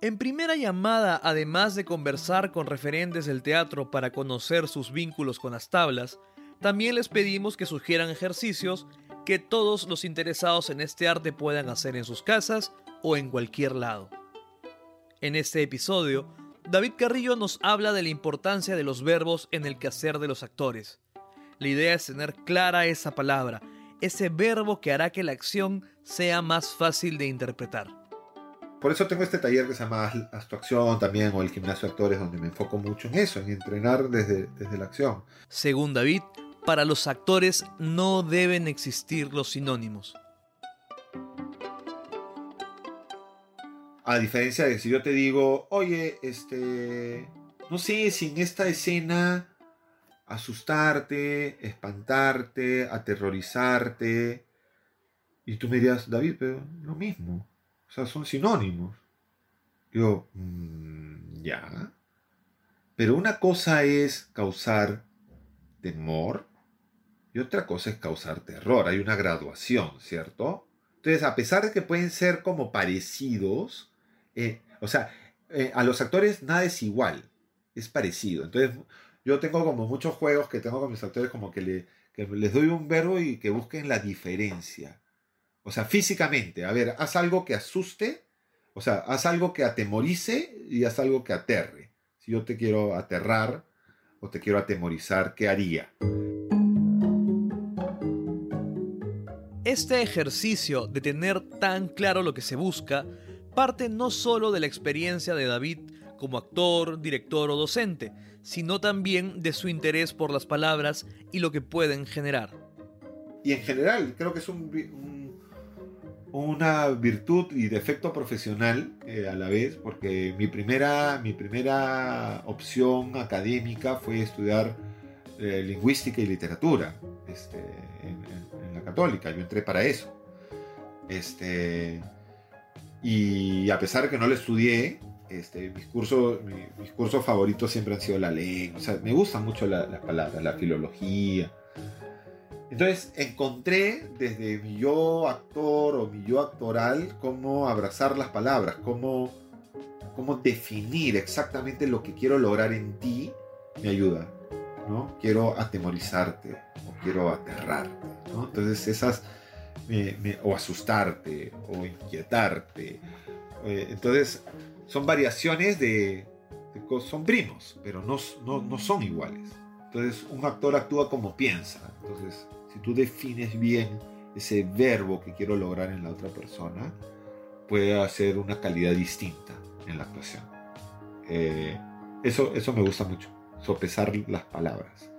En primera llamada, además de conversar con referentes del teatro para conocer sus vínculos con las tablas, también les pedimos que sugieran ejercicios que todos los interesados en este arte puedan hacer en sus casas o en cualquier lado. En este episodio, David Carrillo nos habla de la importancia de los verbos en el quehacer de los actores. La idea es tener clara esa palabra, ese verbo que hará que la acción sea más fácil de interpretar. Por eso tengo este taller que se llama Actuación también, o el gimnasio de actores, donde me enfoco mucho en eso, en entrenar desde, desde la acción. Según David, para los actores no deben existir los sinónimos. A diferencia de si yo te digo, oye, este, no sé si en esta escena asustarte, espantarte, aterrorizarte, y tú me dirías, David, pero lo mismo. O sea, son sinónimos. Digo, mm, ya. Pero una cosa es causar temor y otra cosa es causar terror. Hay una graduación, ¿cierto? Entonces, a pesar de que pueden ser como parecidos, eh, o sea, eh, a los actores nada es igual, es parecido. Entonces, yo tengo como muchos juegos que tengo con mis actores como que les doy un verbo y que busquen la diferencia. O sea, físicamente, a ver, haz algo que asuste, o sea, haz algo que atemorice y haz algo que aterre. Si yo te quiero aterrar o te quiero atemorizar, ¿qué haría? Este ejercicio de tener tan claro lo que se busca parte no solo de la experiencia de David como actor, director o docente, sino también de su interés por las palabras y lo que pueden generar. Y en general, creo que es un una virtud y defecto profesional eh, a la vez, porque mi primera, mi primera opción académica fue estudiar eh, lingüística y literatura este, en, la católica. Yo entré para eso. Este, y a pesar de que no lo estudié, este, mis, cursos, mis, cursos favoritos siempre han sido la lengua. Me gustan mucho las la palabras, la filología entonces encontré desde mi yo actor o mi yo actoral cómo abrazar las palabras, cómo, cómo definir exactamente lo que quiero lograr en ti me ayuda. ¿no? Quiero atemorizarte o quiero aterrarte. ¿no? Entonces esas, o asustarte o inquietarte. Eh, entonces son variaciones de, son primos, pero no, no, no son iguales. Entonces un actor actúa como piensa. Entonces si tú defines bien ese verbo que quiero lograr en la otra persona, puede hacer una calidad distinta en la actuación. Eh, eso, eso me gusta mucho, sopesar las palabras.